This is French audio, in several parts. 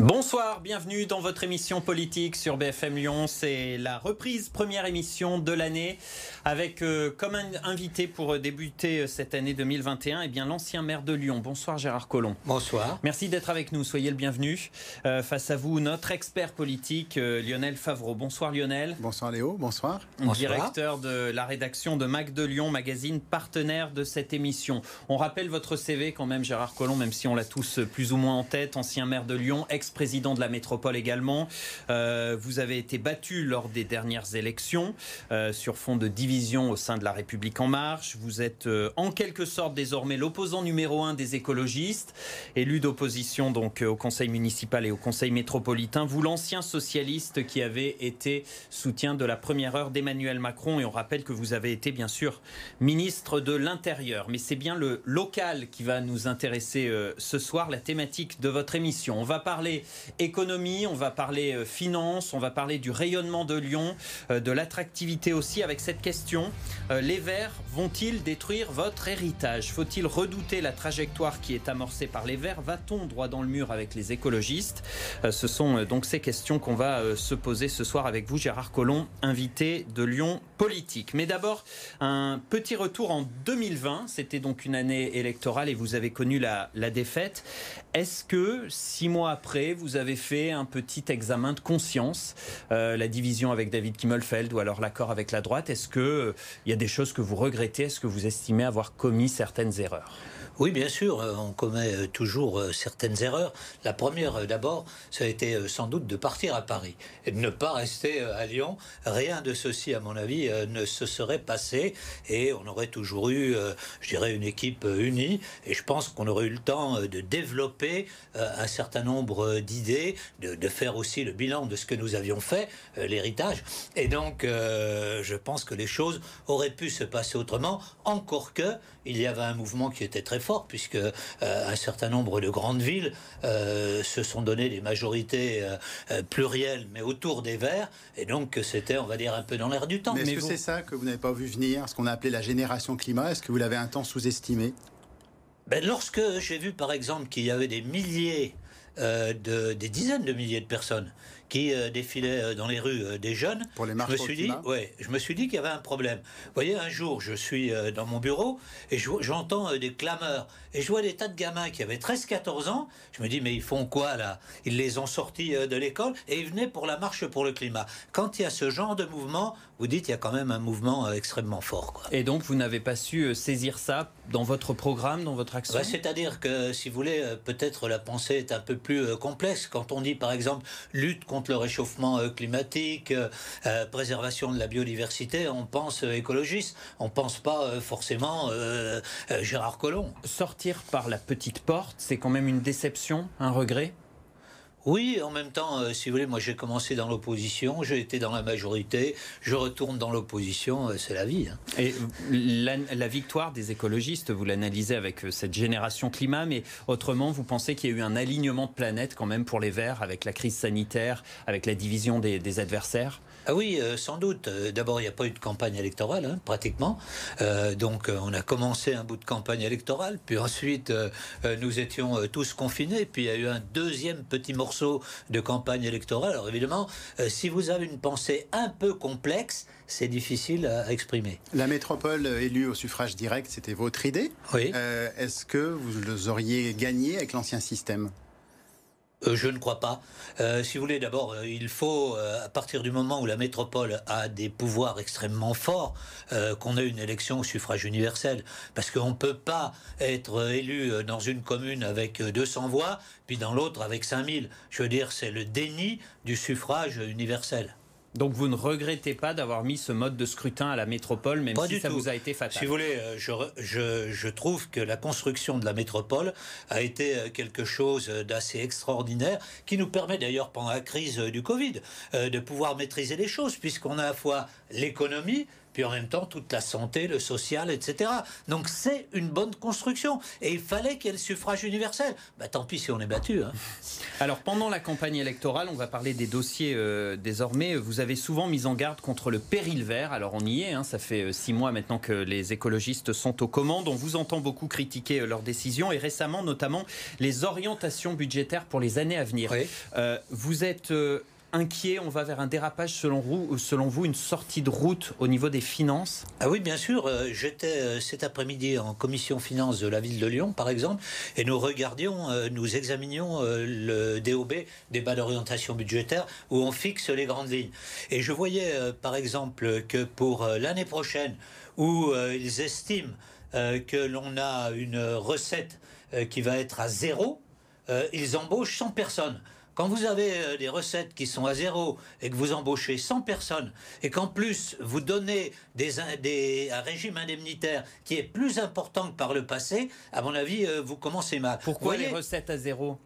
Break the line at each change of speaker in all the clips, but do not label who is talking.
Bonsoir, bienvenue dans votre émission politique sur BFM Lyon. C'est la reprise première émission de l'année avec euh, comme invité pour débuter euh, cette année 2021 et eh bien l'ancien maire de Lyon. Bonsoir Gérard Collomb.
Bonsoir.
Merci d'être avec nous, soyez le bienvenu. Euh, face à vous, notre expert politique Lionel Favreau. Bonsoir Lionel.
Bonsoir Léo, bonsoir.
bonsoir. Directeur de la rédaction de Mac de Lyon, magazine partenaire de cette émission. On rappelle votre CV quand même Gérard Collomb, même si on l'a tous plus ou moins en tête, ancien maire de Lyon, ex-président de la métropole également. vous avez été battu lors des dernières élections sur fond de division au sein de la République en marche. Vous êtes euh, en quelque sorte désormais l'opposant numéro un des écologistes, élu d'opposition donc euh, au Conseil municipal et au Conseil métropolitain. Vous l'ancien socialiste qui avait été soutien de la première heure d'Emmanuel Macron et on rappelle que vous avez été bien sûr ministre de l'Intérieur. Mais c'est bien le local qui va nous intéresser euh, ce soir, la thématique de votre émission. On va parler économie, on va parler finance, on va parler du rayonnement de Lyon, de l'attractivité aussi avec cette question euh, les Verts vont-ils détruire votre héritage? Faut-il redouter la trajectoire qui est amorcée par les Verts? Va-t-on droit dans le mur avec les écologistes? Euh, Ce sont euh, donc ces questions qu'on va se poser ce soir avec vous, Gérard Collomb, invité de Lyon Politique. Mais d'abord, un petit retour en 2020. C'était donc une année électorale et vous avez connu la, défaite. Est-ce que, six mois après, vous avez fait un petit examen de conscience La division avec David Kimmelfeld ou alors l'accord avec la droite. Est-ce que il y a des choses que vous regrettez? Est-ce que vous estimez avoir commis certaines erreurs?
Oui, bien sûr, euh, on commet euh, toujours euh, certaines erreurs. La première, d'abord, ça a été sans doute de partir à Paris et de ne pas rester à Lyon. Rien de ceci, à mon avis, ne se serait passé et on aurait toujours eu, je dirais, une équipe unie. Et je pense qu'on aurait eu le temps de développer un certain nombre d'idées, de, faire aussi le bilan de ce que nous avions fait, l'héritage. Et donc, je pense que les choses auraient pu se passer autrement, encore que il y avait un mouvement qui était très fort, puisque euh, un certain nombre de grandes villes euh, se sont donné des majorités euh, plurielles, mais autour des Verts, et donc c'était, on va dire, un peu dans l'air du temps.
Mais est-ce que c'est ça que vous n'avez pas vu venir, ce qu'on a appelé la génération climat? Est-ce que vous l'avez un temps sous-estimé?
Ben, Lorsque j'ai vu, par exemple, qu'il y avait des milliers, de, des dizaines de milliers de personnes qui euh, défilait euh, dans les rues euh, des jeunes,
Pour les
je me suis dit, ouais, je me suis dit qu'il y avait un problème. Vous voyez, un jour, je suis dans mon bureau et j'entends des clameurs et je vois des tas de gamins qui avaient 13-14 ans. Je me dis, mais ils font quoi là? Ils les ont sortis de l'école et ils venaient pour la marche pour le climat. Quand il y a ce genre de mouvement, vous dites, il y a quand même un mouvement extrêmement fort. Quoi.
Et donc, vous n'avez pas su saisir ça dans votre programme, dans votre action?
Bah, C'est-à-dire que, si vous voulez, peut-être la pensée est un peu plus complexe. Quand on dit, par exemple, lutte contre le réchauffement euh, climatique, euh, euh, préservation de la biodiversité, on pense écologiste, on pense pas forcément Gérard Collomb.
Sortir par la petite porte, c'est quand même une déception, un regret?
Oui, en même temps, euh, si vous voulez, moi j'ai commencé dans l'opposition, j'ai été dans la majorité, je retourne dans l'opposition, euh, c'est la vie. Hein.
Et la, victoire des écologistes, vous l'analysez avec euh, cette génération climat, mais autrement, vous pensez qu'il y a eu un alignement de planète quand même pour les Verts avec la crise sanitaire, avec la division des adversaires?
Ah oui, euh, sans doute. Euh, d'abord, il n'y a pas eu de campagne électorale, hein, pratiquement. Euh, donc, on a commencé un bout de campagne électorale, puis ensuite, nous étions tous confinés, puis il y a eu un deuxième petit morceau de campagne électorale. Alors, évidemment, si vous avez une pensée un peu complexe, c'est difficile à, exprimer.
La métropole élue au suffrage direct, c'était votre idée.
Oui.
Est-ce que vous auriez gagné avec l'ancien système?
Je ne crois pas. Euh, si vous voulez, d'abord, euh, il faut, à partir du moment où la métropole a des pouvoirs extrêmement forts, qu'on ait une élection au suffrage universel. Parce qu'on ne peut pas être élu dans une commune avec 200 voix, puis dans l'autre avec 5000. Je veux dire, c'est le déni du suffrage universel.
Donc vous ne regrettez pas d'avoir mis ce mode de scrutin à la métropole, même si ça vous a été fatal.
Si vous voulez, je, je, je, trouve que la construction de la métropole a été quelque chose d'assez extraordinaire, qui nous permet d'ailleurs pendant la crise du Covid de pouvoir maîtriser les choses, puisqu'on a à la fois l'économie, puis en même temps toute la santé, le social, etc. Donc c'est une bonne construction. Et il fallait qu'il y ait le suffrage universel. Bah, tant pis si on est battu. Hein.
Alors pendant la campagne électorale, on va parler des dossiers euh, désormais. Vous avez souvent mis en garde contre le péril vert. Alors on y est, hein. ça fait euh, six mois maintenant que les écologistes sont aux commandes. On vous entend beaucoup critiquer euh, leurs décisions et récemment notamment les orientations budgétaires pour les années à venir. vous êtes inquiet On va vers un dérapage selon vous, selon vous une sortie de route au niveau des finances
Ah oui, bien sûr. Euh, j'étais euh, cet après-midi en commission finances de la ville de Lyon, par exemple, et nous regardions, euh, nous examinions le DOB, débat d'orientation budgétaire, où on fixe les grandes lignes. Et je voyais, par exemple, que pour l'année prochaine, où ils estiment que l'on a une recette qui va être à zéro, ils embauchent 100 personnes. Quand vous avez euh, des recettes qui sont à zéro et que vous embauchez 100 personnes et qu'en plus vous donnez des, un régime indemnitaire qui est plus important que par le passé, à mon avis, euh, vous commencez mal.
Pourquoi les recettes à zéro?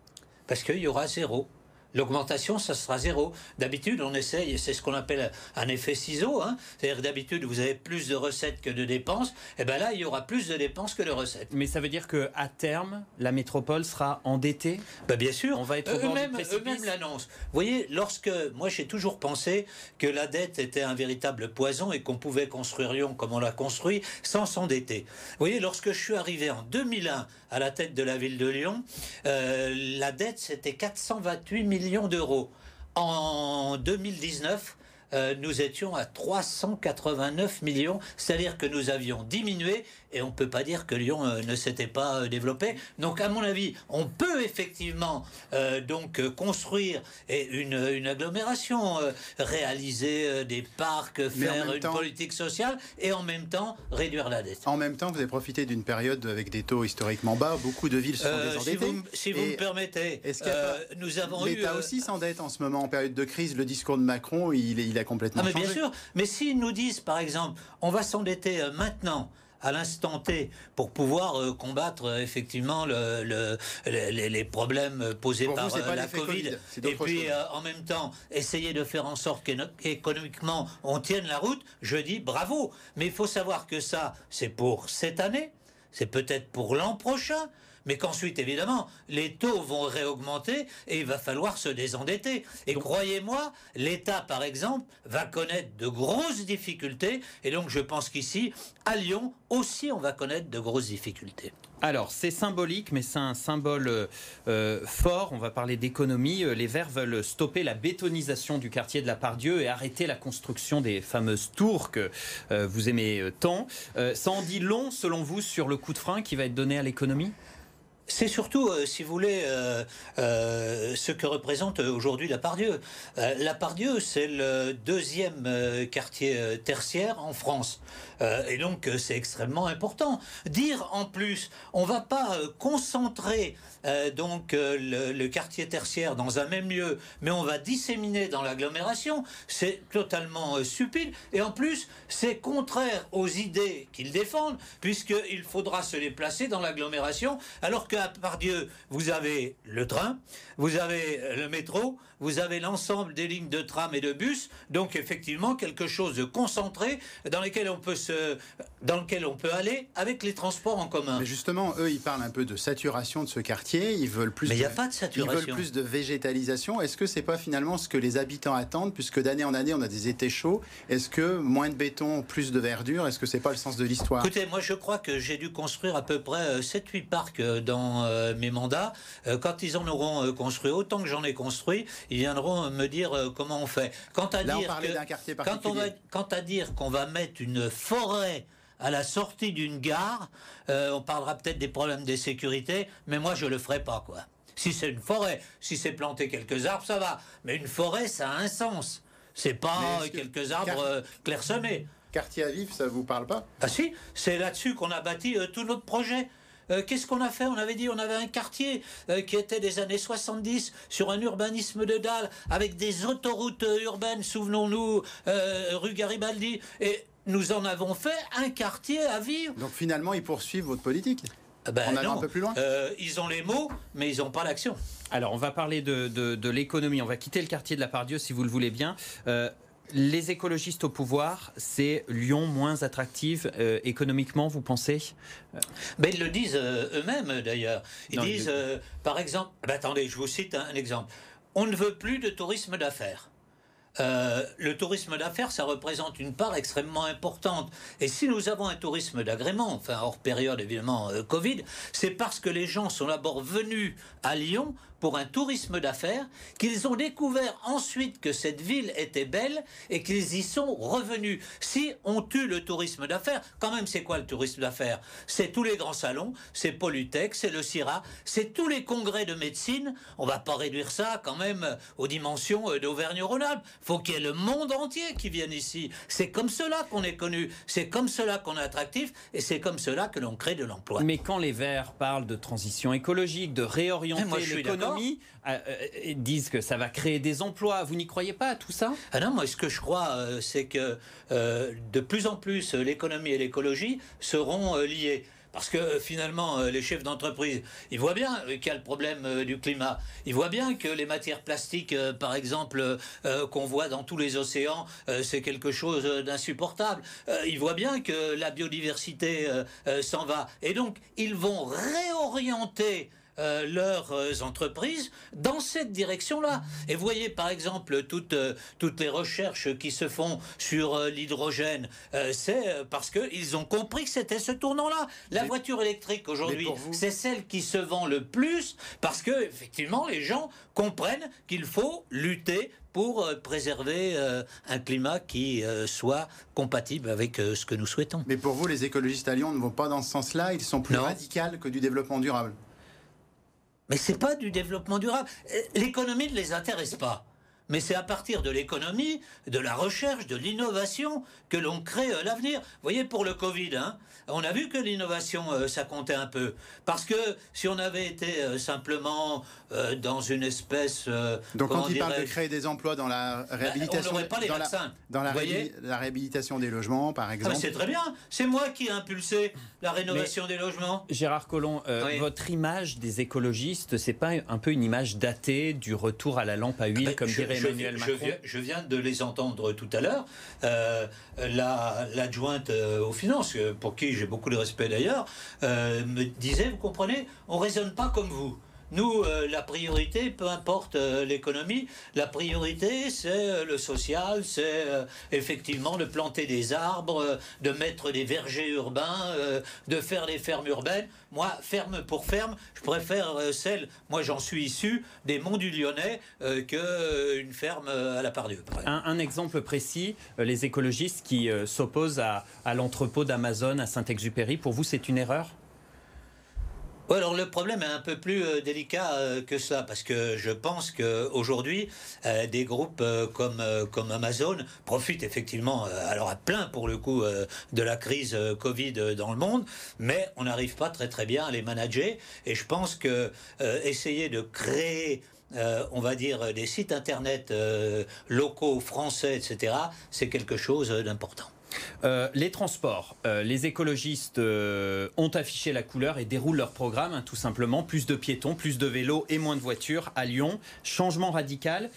Parce qu'il y aura zéro. L'augmentation, ça sera zéro. D'habitude, on essaye, c'est ce qu'on appelle un effet ciseau. Hein. C'est-à-dire que d'habitude, vous avez plus de recettes que de dépenses. Et bien là, il y aura plus de dépenses que de recettes.
Mais ça veut dire qu'à terme, la métropole sera endettée?
Ben Bien sûr.
On va être
eux-mêmes l'annoncent. Vous voyez, lorsque. Moi, j'ai toujours pensé que la dette était un véritable poison et qu'on pouvait construire Lyon comme on l'a construit sans s'endetter. Vous voyez, lorsque je suis arrivé en 2001 à la tête de la ville de Lyon, euh, la dette, c'était 428 millions millions d'euros. En 2019, euh, nous étions à 389 millions, c'est-à-dire que nous avions diminué et on ne peut pas dire que Lyon euh, ne s'était pas euh, développé. Donc, à mon avis, on peut effectivement donc construire une, une agglomération, réaliser des parcs, faire une politique sociale et en même temps réduire la dette.
En même temps, vous avez profité d'une période avec des taux historiquement bas. Beaucoup de villes sont désendettées.
Si vous, si vous me permettez, nous avons
eu. L'État aussi s'endette en ce moment en période de crise? Le discours de Macron, il, il complètement
ah, mais Bien sûr, mais s'ils nous disent, par exemple, on va s'endetter euh, maintenant à l'instant T pour pouvoir euh, combattre euh, effectivement le, les, problèmes posés par la Covid, et puis en même temps essayer de faire en sorte qu'économiquement on tienne la route, je dis bravo. Mais il faut savoir que ça, c'est pour cette année, c'est peut-être pour l'an prochain, mais qu'ensuite, évidemment, les taux vont réaugmenter et il va falloir se désendetter. Et croyez-moi, l'État, par exemple, va connaître de grosses difficultés. Et donc, je pense qu'ici, à Lyon, aussi, on va connaître de grosses difficultés.
Alors, c'est symbolique, mais c'est un symbole euh, fort. On va parler d'économie. Euh, les Verts veulent stopper la bétonisation du quartier de la Pardieu et arrêter la construction des fameuses tours que euh, vous aimez tant. ça en dit long, selon vous, sur le coup de frein qui va être donné à l'économie?
C'est surtout, euh, si vous voulez, euh, euh, ce que représente aujourd'hui la Pardieu. la Pardieu, c'est le deuxième quartier tertiaire en France. et donc, c'est extrêmement important. Dire en plus, on ne va pas concentrer donc le, quartier tertiaire dans un même lieu, mais on va disséminer dans l'agglomération, c'est totalement stupide. Et en plus, c'est contraire aux idées qu'ils défendent, puisqu'il faudra se les placer dans l'agglomération, alors que par Dieu, vous avez le train, vous avez le métro, vous avez l'ensemble des lignes de tram et de bus, donc effectivement quelque chose de concentré dans lequel on peut se, dans lequel on peut aller avec les transports en commun.
Mais justement, eux, ils parlent un peu de saturation de ce quartier. Ils veulent plus.
Mais il n'y a pas de saturation.
Ils veulent plus de végétalisation. Est-ce que c'est pas finalement ce que les habitants attendent, puisque d'année en année on a des étés chauds? Est-ce que moins de béton, plus de verdure? Est-ce que c'est pas le sens de l'histoire?
Écoutez, moi je crois que j'ai dû construire à peu près 7-8 euh, parcs euh, dans euh, mes mandats. Quand ils en auront construit autant que j'en ai construit, ils viendront me dire euh, comment on fait.
Quant à dire quand on,
va, quant à dire qu'on va mettre une forêt à la sortie d'une gare, euh, on parlera peut-être des problèmes de sécurité, mais moi je le ferai pas quoi. Si c'est une forêt, si c'est planter quelques arbres, ça va. Mais une forêt, ça a un sens. C'est pas quelques arbres euh, clairsemés.
Quartier à vif, ça vous parle pas?
Ah si, c'est là-dessus qu'on a bâti tout notre projet. Qu'est-ce qu'on a fait? On avait dit on avait un quartier qui était des années 70 sur un urbanisme de dalle avec des autoroutes urbaines, souvenons-nous, rue Garibaldi. Et nous en avons fait un quartier à vivre.
Donc finalement, ils poursuivent votre politique?
Ben on un peu plus loin? Euh, Ils ont les mots, mais ils n'ont pas l'action.
Alors, on va parler de, l'économie. On va quitter le quartier de la Pardieu, si vous le voulez bien. Euh, les écologistes au pouvoir, c'est Lyon moins attractive euh, économiquement, vous pensez?
Ben, Ils le disent eux-mêmes, d'ailleurs. Ils disent, par exemple, ben, attendez, je vous cite un exemple. On ne veut plus de tourisme d'affaires. Euh, le tourisme d'affaires, ça représente une part extrêmement importante. Et si nous avons un tourisme d'agrément, enfin hors période évidemment euh, Covid, c'est parce que les gens sont d'abord venus à Lyon pour un tourisme d'affaires, qu'ils ont découvert ensuite que cette ville était belle et qu'ils y sont revenus. Si on tue le tourisme d'affaires, quand même c'est quoi le tourisme d'affaires? C'est tous les grands salons, c'est Polytech, c'est le CIRA, c'est tous les congrès de médecine. On va pas réduire ça quand même aux dimensions euh, d'Auvergne-Rhône-Alpes. Faut qu'il y ait le monde entier qui vienne ici. C'est comme cela qu'on est connu, c'est comme cela qu'on est attractif et c'est comme cela que l'on crée de l'emploi.
Mais quand les Verts parlent de transition écologique, de réorienter l'économie, euh, euh, disent que ça va créer des emplois. Vous n'y croyez pas à tout ça?
Ah non, moi ce que je crois, euh, c'est que de plus en plus l'économie et l'écologie seront liées. Parce que finalement, les chefs d'entreprise, ils voient bien qu'il y a le problème du climat. Ils voient bien que les matières plastiques, par exemple, qu'on voit dans tous les océans, c'est quelque chose d'insupportable. ils voient bien que la biodiversité s'en va. Et donc, ils vont réorienter euh, leurs euh, entreprises dans cette direction-là. Et voyez par exemple toutes, euh, toutes les recherches qui se font sur l'hydrogène, c'est parce qu'ils ont compris que c'était ce tournant-là. La voiture électrique aujourd'hui, c'est celle qui se vend le plus parce que effectivement les gens comprennent qu'il faut lutter pour préserver un climat qui soit compatible avec ce que nous souhaitons.
Mais pour vous, les écologistes à Lyon ne vont pas dans ce sens-là, ils sont plus radicaux que du développement durable.
Mais c'est pas du développement durable. Euh, l'économie ne les intéresse pas mais c'est à partir de l'économie, de la recherche, de l'innovation que l'on crée euh, l'avenir. Vous voyez, pour le Covid, hein, on a vu que l'innovation, euh, ça comptait un peu. Parce que si on avait été euh, simplement dans une espèce...
Donc quand il parle de créer des emplois dans la bah, réhabilitation...
on n'aurait pas les
dans
vaccins.
La, dans la, la, réhabilitation des logements, par ah, exemple.
c'est très bien. C'est moi qui ai impulsé la rénovation des logements.
Gérard Collomb, votre image des écologistes, c'est pas un peu une image datée du retour à la lampe à huile, ah ben, comme dirait
je viens, de les entendre tout à l'heure. Euh, L'adjointe euh, aux finances, euh, pour qui j'ai beaucoup de respect d'ailleurs, euh, me disait, vous comprenez, on raisonne pas comme vous. Nous, euh, la priorité, peu importe euh, l'économie, la priorité, c'est euh, le social, c'est effectivement de planter des arbres, de mettre des vergers urbains, de faire des fermes urbaines. Moi, ferme pour ferme, je préfère celle, moi j'en suis issu, des Monts du Lyonnais, qu'une ferme à la Pardieu.
Un, un, exemple précis, les écologistes qui s'opposent à, à l'entrepôt d'Amazon à Saint-Exupéry, pour vous, c'est une erreur?
Alors le problème est un peu plus euh, délicat euh, que ça, parce que je pense qu'aujourd'hui, euh, des groupes comme, comme Amazon profitent effectivement, alors à plein pour le coup, de la crise Covid dans le monde, mais on n'arrive pas très très bien à les manager. Et je pense que essayer de créer on va dire, des sites internet locaux, français, etc., c'est quelque chose d'important.
Euh, les transports, euh, les écologistes euh, ont affiché la couleur et déroulent leur programme, hein, tout simplement. Plus de piétons, plus de vélos et moins de voitures à Lyon. Changement radical.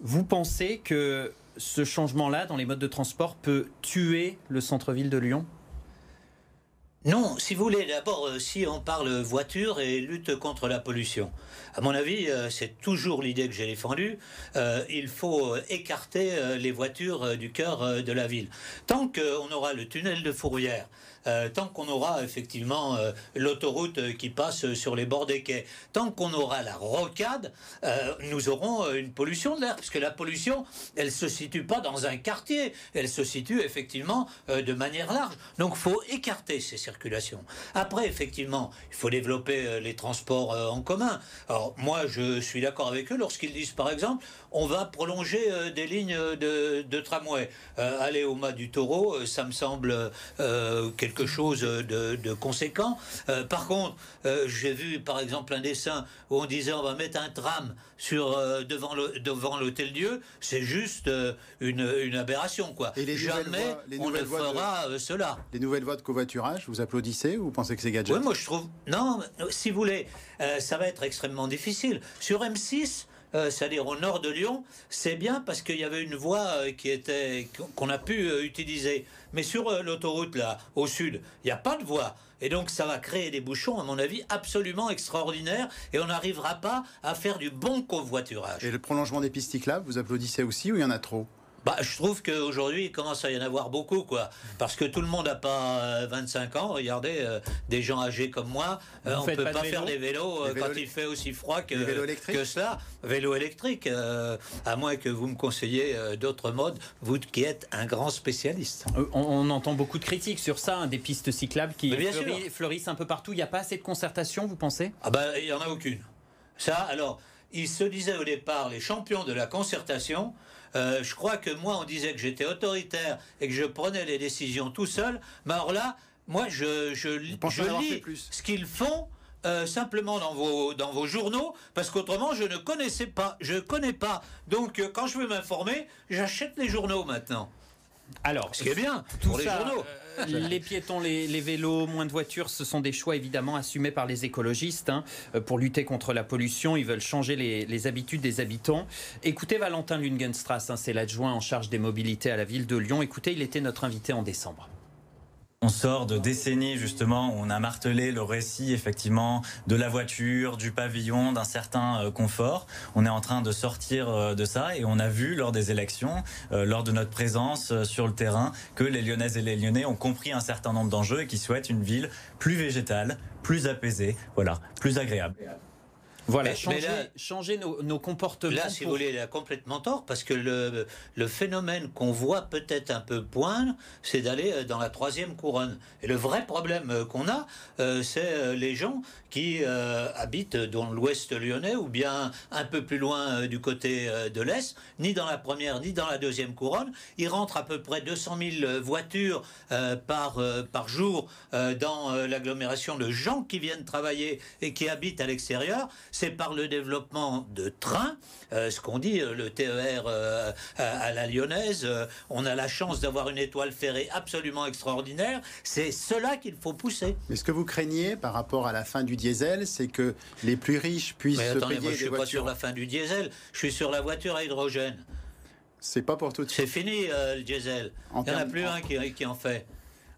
Vous pensez que ce changement-là dans les modes de transport peut tuer le centre-ville de Lyon?
Non, si vous voulez, d'abord, si on parle voiture et lutte contre la pollution, à mon avis, euh, c'est toujours l'idée que j'ai défendue, euh, il faut écarter les voitures du cœur de la ville. Tant qu'on aura le tunnel de Fourvière, euh, tant qu'on aura effectivement euh, l'autoroute qui passe sur les bords des quais, tant qu'on aura la rocade, euh, nous aurons une pollution de l'air, puisque la pollution, elle se situe pas dans un quartier, elle se situe effectivement de manière large. Donc, il faut écarter ces circulations. Après, effectivement, il faut développer les transports en commun. Alors, moi, je suis d'accord avec eux lorsqu'ils disent, par exemple, on va prolonger des lignes de, tramway. aller au mât du taureau, ça me semble quelque quelque chose de, conséquent. Euh, par contre, euh, j'ai vu par exemple un dessin où on disait on va mettre un tram sur, devant, le, devant l'hôtel Dieu. C'est juste une, une, aberration. Quoi.
Et les
Jamais on ne fera cela.
Les nouvelles voies de covoiturage, vous applaudissez ou vous pensez que c'est gadget?
Oui, moi je trouve. Non, si vous voulez, ça va être extrêmement difficile. Sur M6, euh, c'est-à-dire au nord de Lyon, c'est bien parce qu'il y avait une voie euh, qui était qu'on a pu euh, utiliser. Mais sur l'autoroute là, au sud, il n'y a pas de voie. Et donc ça va créer des bouchons, à mon avis, absolument extraordinaires. Et on n'arrivera pas à faire du bon covoiturage.
Et le prolongement des pistes cyclables, vous applaudissez aussi ou il y en a trop?
Bah, je trouve qu'aujourd'hui, il commence à y en avoir beaucoup, quoi. Parce que tout le monde n'a pas 25 euh, ans. Regardez, euh, des gens âgés comme moi, euh, on ne peut pas, faire des vélos, quand il fait aussi froid que, que cela. Vélo électrique, à moins que vous me conseillez d'autres modes, vous qui êtes un grand spécialiste.
On, entend beaucoup de critiques sur ça, hein, des pistes cyclables qui fleurissent un peu partout. Il n'y a pas assez de concertation, vous pensez?
Ah ben, il n'y en a aucune. Ça, alors, ils se disaient au départ les champions de la concertation. Euh, je crois que moi, on disait que j'étais autoritaire et que je prenais les décisions tout seul. Mais alors là, moi, je, je, je lis ce qu'ils font. Euh, simplement dans vos, dans vos journaux, parce qu'autrement je ne connaissais pas, je connais pas. Donc euh, quand je veux m'informer, j'achète les journaux maintenant.
Alors,
ce qui est bien pour les journaux.
les piétons, les, vélos, moins de voitures, ce sont des choix évidemment assumés par les écologistes hein, euh, pour lutter contre la pollution. Ils veulent changer les, habitudes des habitants. Écoutez Valentin Lungenstrass, hein, c'est l'adjoint en charge des mobilités à la ville de Lyon. Écoutez, il était notre invité en décembre.
On sort de décennies justement où on a martelé le récit effectivement de la voiture, du pavillon, d'un certain euh, confort. On est en train de sortir euh, de ça et on a vu lors des élections, euh, lors de notre présence sur le terrain, que les Lyonnaises et les Lyonnais ont compris un certain nombre d'enjeux et qui souhaitent une ville plus végétale, plus apaisée, voilà, plus agréable.
Voilà, changer, nos, comportements.
Là, si vous voulez, il a complètement tort, parce que le, le phénomène qu'on voit peut-être un peu poindre, c'est d'aller euh, dans la troisième couronne. Et le vrai problème euh, qu'on a, euh, c'est les gens qui habitent dans l'ouest lyonnais, ou bien un peu plus loin du côté de l'est, ni dans la première, ni dans la deuxième couronne. Ils rentrent à peu près 200 000 voitures par, par jour dans l'agglomération de gens qui viennent travailler et qui habitent à l'extérieur c'est par le développement de trains, euh, ce qu'on dit, euh, le TER euh, à, la lyonnaise. on a la chance d'avoir une étoile ferrée absolument extraordinaire. C'est cela qu'il faut pousser.
Mais ce que vous craignez par rapport à la fin du diesel, c'est que les plus riches puissent se payer moi,
je suis
pas
sur la fin du diesel. Je suis sur la voiture à hydrogène.
C'est pas pour tout de
suite. C'est fini le diesel. Il n'y en a plus un qui en fait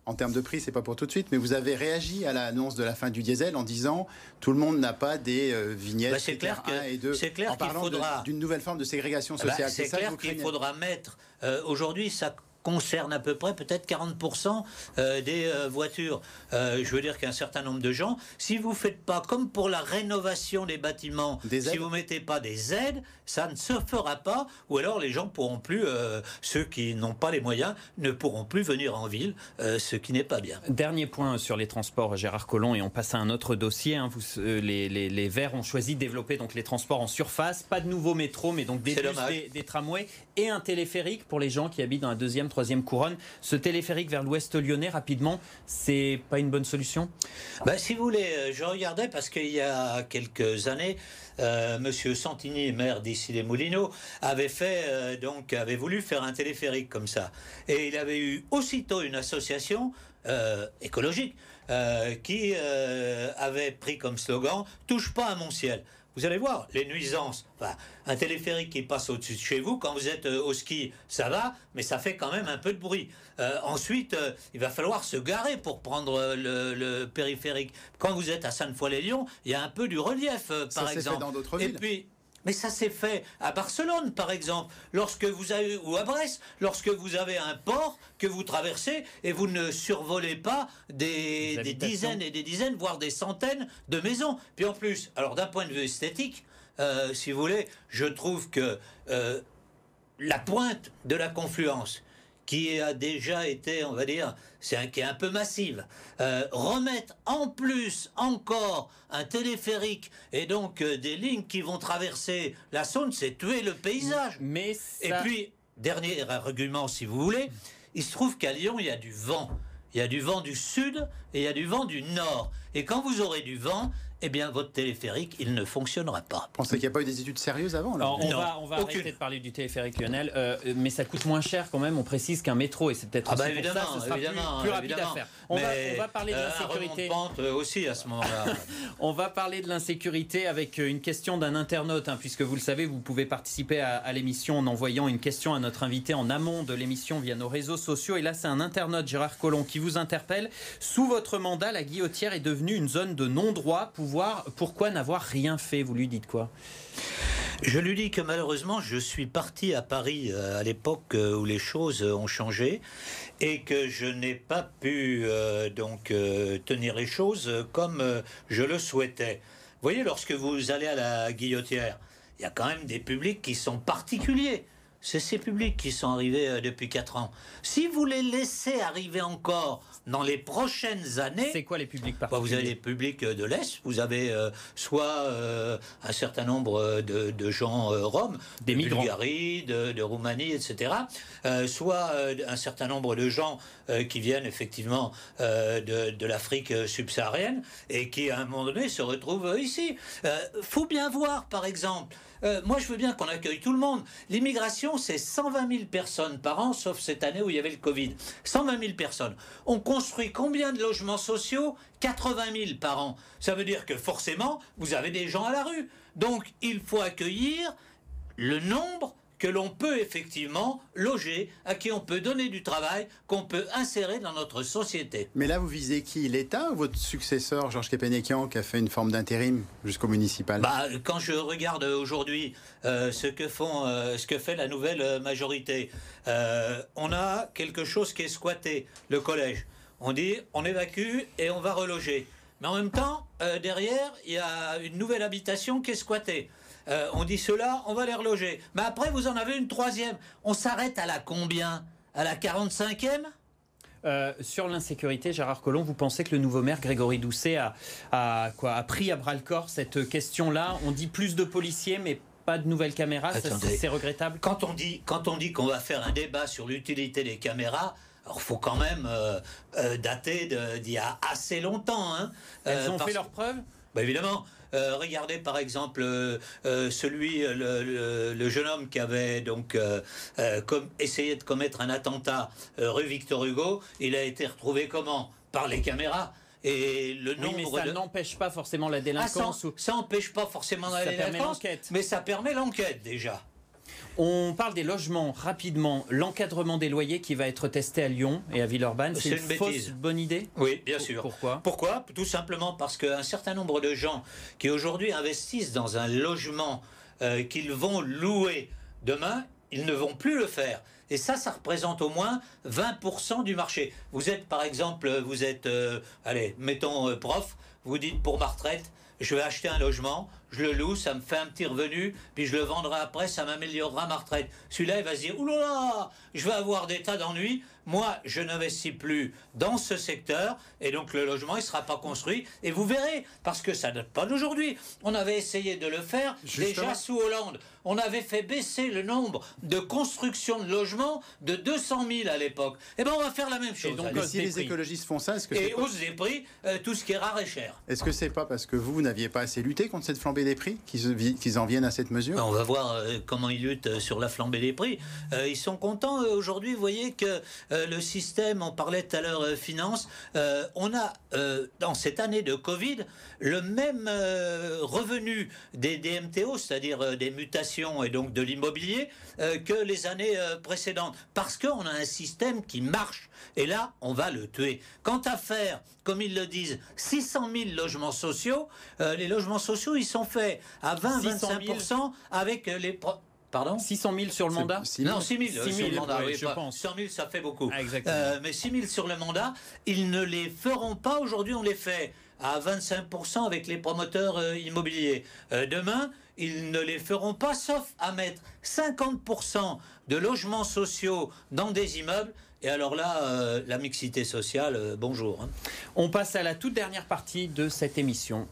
en termes de prix, c'est pas pour tout de suite, mais vous avez réagi à l'annonce de la fin du diesel en disant tout le monde n'a pas des euh, vignettes bah,
c'est clair que, et 2
c'est clair en parlant d'une nouvelle forme de ségrégation ah bah, sociale.
c'est clair qu'il faudra mettre euh, aujourd'hui ça concerne à peu près peut-être 40% euh, des euh, voitures. Euh, je veux dire qu'un certain nombre de gens, si vous faites pas comme pour la rénovation des bâtiments, si vous mettez pas des aides, ça ne se fera pas, ou alors les gens pourront plus, ceux qui n'ont pas les moyens, ne pourront plus venir en ville, ce qui n'est pas bien.
Dernier point sur les transports, Gérard Collomb, et on passe à un autre dossier. Hein. vous, les, les, Verts ont choisi de développer donc les transports en surface, pas de nouveaux métros, mais donc des des tramways et un téléphérique pour les gens qui habitent dans la deuxième troisième couronne. Ce téléphérique vers l'ouest lyonnais, rapidement, c'est pas une bonne solution?
Bah, Si vous voulez, euh, je regardais parce qu'il y a quelques années, euh, Monsieur Santini, maire d'ici les Moulineaux, avait fait euh, donc avait voulu faire un téléphérique comme ça, et il avait eu aussitôt une association écologique qui avait pris comme slogan "Touche pas à mon ciel". Vous allez voir, les nuisances. Enfin, un téléphérique qui passe au-dessus de chez vous, quand vous êtes euh, au ski, ça va, mais ça fait quand même un peu de bruit. Euh, ensuite, euh, il va falloir se garer pour prendre le, périphérique. Quand vous êtes à Sainte-Foy-les-Lyons, il y a un peu du relief, par exemple.
dans d'autres villes.
Et puis, mais ça s'est fait à Barcelone, par exemple, lorsque vous avez, ou à Brest, lorsque vous avez un port que vous traversez et vous ne survolez pas des, dizaines et des dizaines, voire des centaines de maisons. Puis en plus, alors d'un point de vue esthétique, euh, si vous voulez, je trouve que euh, la pointe de la confluence, qui a déjà été, on va dire, c'est un, qui est un peu massive, euh, remettre en plus encore un téléphérique et donc euh, des lignes qui vont traverser la Saône, c'est tuer le paysage.
Mais
Et puis, dernier argument, si vous voulez, il se trouve qu'à Lyon, il y a du vent. il y a du vent du sud et il y a du vent du nord. Et quand vous aurez du vent, eh bien, votre téléphérique, il ne fonctionnera pas.
Vous pensez qu'il n'y a pas eu des études sérieuses avant
alors, On va, on va arrêter de parler du téléphérique, Lionel, euh, mais ça coûte moins cher quand même. On précise qu'un métro, et c'est peut-être
ah bah évidemment, ça, ce sera
plus, rapide à faire. On, va, on va, parler de euh, l'insécurité.
Euh, aussi à ce moment-là.
on va parler de l'insécurité avec une question d'un internaute, hein, puisque vous le savez, vous pouvez participer à, à l'émission en envoyant une question à notre invité en amont de l'émission via nos réseaux sociaux. Et là, c'est un internaute, Gérard Collomb, qui vous interpelle. Sous votre mandat, la guillotière est devenue une zone de non-droit. Pourquoi n'avoir rien fait? Vous lui dites quoi?
Je lui dis que malheureusement, je suis parti à Paris euh, à l'époque euh, où les choses ont changé et que je n'ai pas pu euh, donc tenir les choses comme je le souhaitais. Vous voyez, lorsque vous allez à la guillotière, il y a quand même des publics qui sont particuliers. C'est ces publics qui sont arrivés depuis 4 ans. Si vous les laissez arriver encore dans les prochaines années.
C'est quoi les publics
bah, Vous avez les publics de l'Est, vous avez euh, soit euh, un certain nombre de, gens euh, roms,
des
de
migrants.
Bulgarie, de, Roumanie, etc. soit un certain nombre de gens qui viennent effectivement de, de l'Afrique subsaharienne et qui à un moment donné se retrouvent ici. faut bien voir, par exemple. Euh, moi, je veux bien qu'on accueille tout le monde. L'immigration, c'est 120 000 personnes par an, sauf cette année où il y avait le Covid. 120 000 personnes. On construit combien de logements sociaux? 80 000 par an. Ça veut dire que forcément, vous avez des gens à la rue. Donc, il faut accueillir le nombre que l'on peut effectivement loger, à qui on peut donner du travail, qu'on peut insérer dans notre société.
Mais là, vous visez qui L'État ou votre successeur, Georges Kepenekian, qui a fait une forme d'intérim jusqu'au municipal?
Bah, Quand je regarde aujourd'hui euh, ce, que font, euh, ce que fait la nouvelle euh, majorité, on a quelque chose qui est squatté, le collège. On dit on évacue et on va reloger. Mais en même temps, derrière, il y a une nouvelle habitation qui est squattée. Euh, on dit cela, on va les reloger. Mais après, vous en avez une troisième. On s'arrête à la combien? À la 45e
euh, sur l'insécurité, Gérard Collomb, vous pensez que le nouveau maire Grégory Doucet a, quoi, a pris à bras le corps cette question-là? On dit plus de policiers, mais pas de nouvelles caméras. C'est regrettable.
Quand on dit quand on dit qu'on va faire un débat sur l'utilité des caméras, alors faut quand même euh, dater d'il y a assez longtemps. Hein.
Elles ont fait leurs preuves?
Bah, évidemment. Euh, regardez par exemple euh, euh, celui, le, jeune homme qui avait donc essayé de commettre un attentat rue Victor Hugo. Il a été retrouvé comment? Par les caméras. Et le nombre
mais ça n'empêche pas forcément la délinquance.
Ah, ça n'empêche pas forcément la délinquance, mais ça permet l'enquête déjà.
On parle des logements rapidement. L'encadrement des loyers qui va être testé à Lyon et à Villeurbanne, c'est une, fausse bonne idée?
Oui, bien sûr.
Pourquoi?
Pourquoi? Tout simplement parce qu'un certain nombre de gens qui aujourd'hui investissent dans un logement euh, qu'ils vont louer demain, ils ne vont plus le faire. Et ça, ça représente au moins 20% du marché. Vous êtes, par exemple, vous êtes, euh, allez, mettons euh, prof, vous dites pour ma retraite, je vais acheter un logement, je le loue, ça me fait un petit revenu, puis je le vendrai après, ça m'améliorera ma retraite. Celui-là, il va se dire, oulala, je vais avoir des tas d'ennuis, moi, je n'investis plus dans ce secteur, et donc le logement, il ne sera pas construit, et vous verrez, parce que ça date pas d'aujourd'hui. On avait essayé de le faire déjà sous Hollande. On avait fait baisser le nombre de constructions de logements de 200 000 à l'époque. Eh bien, on va faire la même chose.
Et donc, si les écologistes font ça, est-ce que
Et hausse des prix, euh, tout ce qui est rare et cher.
Est-ce que c'est pas parce que vous, vous n'aviez pas assez lutté contre cette flambée des prix, qu'ils en viennent à cette mesure?
On va voir euh, comment ils luttent euh, sur la flambée des prix. Euh, ils sont contents aujourd'hui. Vous voyez que le système, on parlait tout à l'heure finance, on a dans cette année de Covid le même revenu des DMTO, c'est-à-dire des mutations et donc de l'immobilier, que les années précédentes, parce qu'on a un système qui marche. Et là, on va le tuer. Quant à faire, comme ils le disent, 600 000 logements sociaux, les logements sociaux, ils sont fait à 20-25% avec euh, les...
Pardon 600 000 sur le mandat
Non, 6 000, 6 000 sur le mandat, oui, je pense. 100 000, ça fait beaucoup.
Ah, euh,
mais 6 000 sur le mandat, ils ne les feront pas. Aujourd'hui, on les fait à 25% avec les promoteurs euh, immobiliers. demain, ils ne les feront pas, sauf à mettre 50% de logements sociaux dans des immeubles. Et alors là, la mixité sociale, bonjour. Hein.
On passe à la toute dernière partie de cette émission.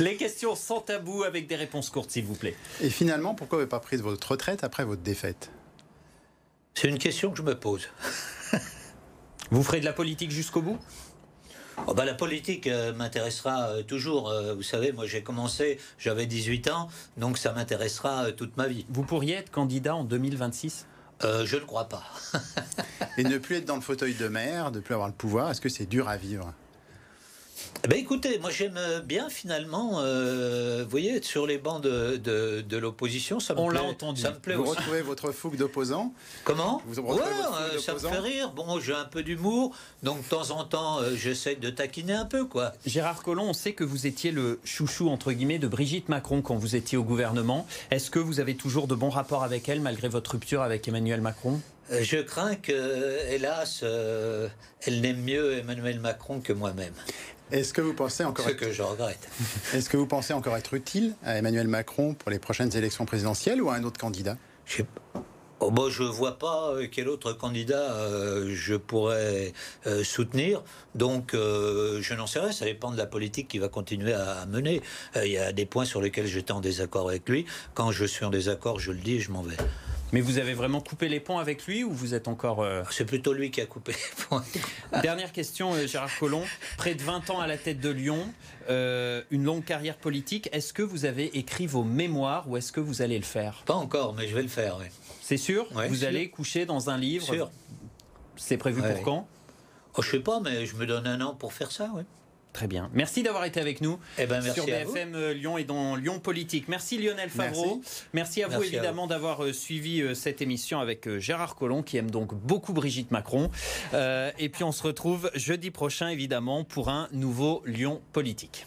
Les questions sans tabou avec des réponses courtes, s'il vous plaît.
Et finalement, pourquoi vous n'avez pas pris votre retraite après votre défaite?
C'est une question que je me pose.
Vous ferez de la politique jusqu'au bout?
Oh bah, la politique euh, m'intéressera euh, toujours. Euh, vous savez, moi j'ai commencé, j'avais 18 ans, donc ça m'intéressera euh, toute ma vie.
Vous pourriez être candidat en 2026
Euh, je ne crois pas.
Et ne plus être dans le fauteuil de maire, de plus avoir le pouvoir, est-ce que c'est dur à vivre?
Ben écoutez, moi j'aime bien finalement, euh, vous voyez, être sur les bancs de, de, de l'opposition, ça me
On
plaît.
l'a entendu.
Ça me plaît
Vous
aussi.
retrouvez votre fougue d'opposant
Comment
Vous
Ouais, euh, ça me fait rire. Bon, j'ai un peu d'humour, donc de temps en temps, euh, j'essaie de taquiner un peu, quoi.
Gérard Collomb, on sait que vous étiez le chouchou, entre guillemets, de Brigitte Macron quand vous étiez au gouvernement. Est-ce que vous avez toujours de bons rapports avec elle, malgré votre rupture avec Emmanuel Macron?
Euh, Je crains que, hélas, euh, elle n'aime mieux Emmanuel Macron que moi-même.
Est-ce que vous pensez encore
Ce
être,
que je regrette.
est-ce que vous pensez encore être utile à Emmanuel Macron pour les prochaines élections présidentielles ou à un autre candidat?
Je. Oh, bah, je vois pas euh, quel autre candidat euh, je pourrais euh, soutenir. Donc, euh, je n'en sais rien. Ça dépend de la politique qu'il va continuer à, à mener. Il y a des points sur lesquels j'étais en désaccord avec lui. Quand je suis en désaccord, je le dis et je m'en vais.
Mais vous avez vraiment coupé les ponts avec lui ou vous êtes encore... euh,
C'est plutôt lui qui a coupé les points.
Dernière question, euh, Gérard Collomb. Près de 20 ans à la tête de Lyon, euh, une longue carrière politique. Est-ce que vous avez écrit vos mémoires ou est-ce que vous allez le faire?
Pas encore, mais je vais le faire. oui.
C'est sûr?
Ouais,
Vous
sûr.
allez coucher dans un livre?
Sûr.
C'est prévu
Ouais.
pour quand?
Oh, je sais pas, mais je me donne un an pour faire ça. Oui.
Très bien. Merci d'avoir été avec nous
Eh ben, merci
sur
vous.
BFM euh, Lyon et dans Lyon Politique. Merci Lionel Favreau. Merci, à vous
Merci
évidemment d'avoir euh, suivi euh, cette émission avec Gérard Collomb qui aime donc beaucoup Brigitte Macron. Euh, et puis on se retrouve jeudi prochain évidemment pour un nouveau Lyon Politique.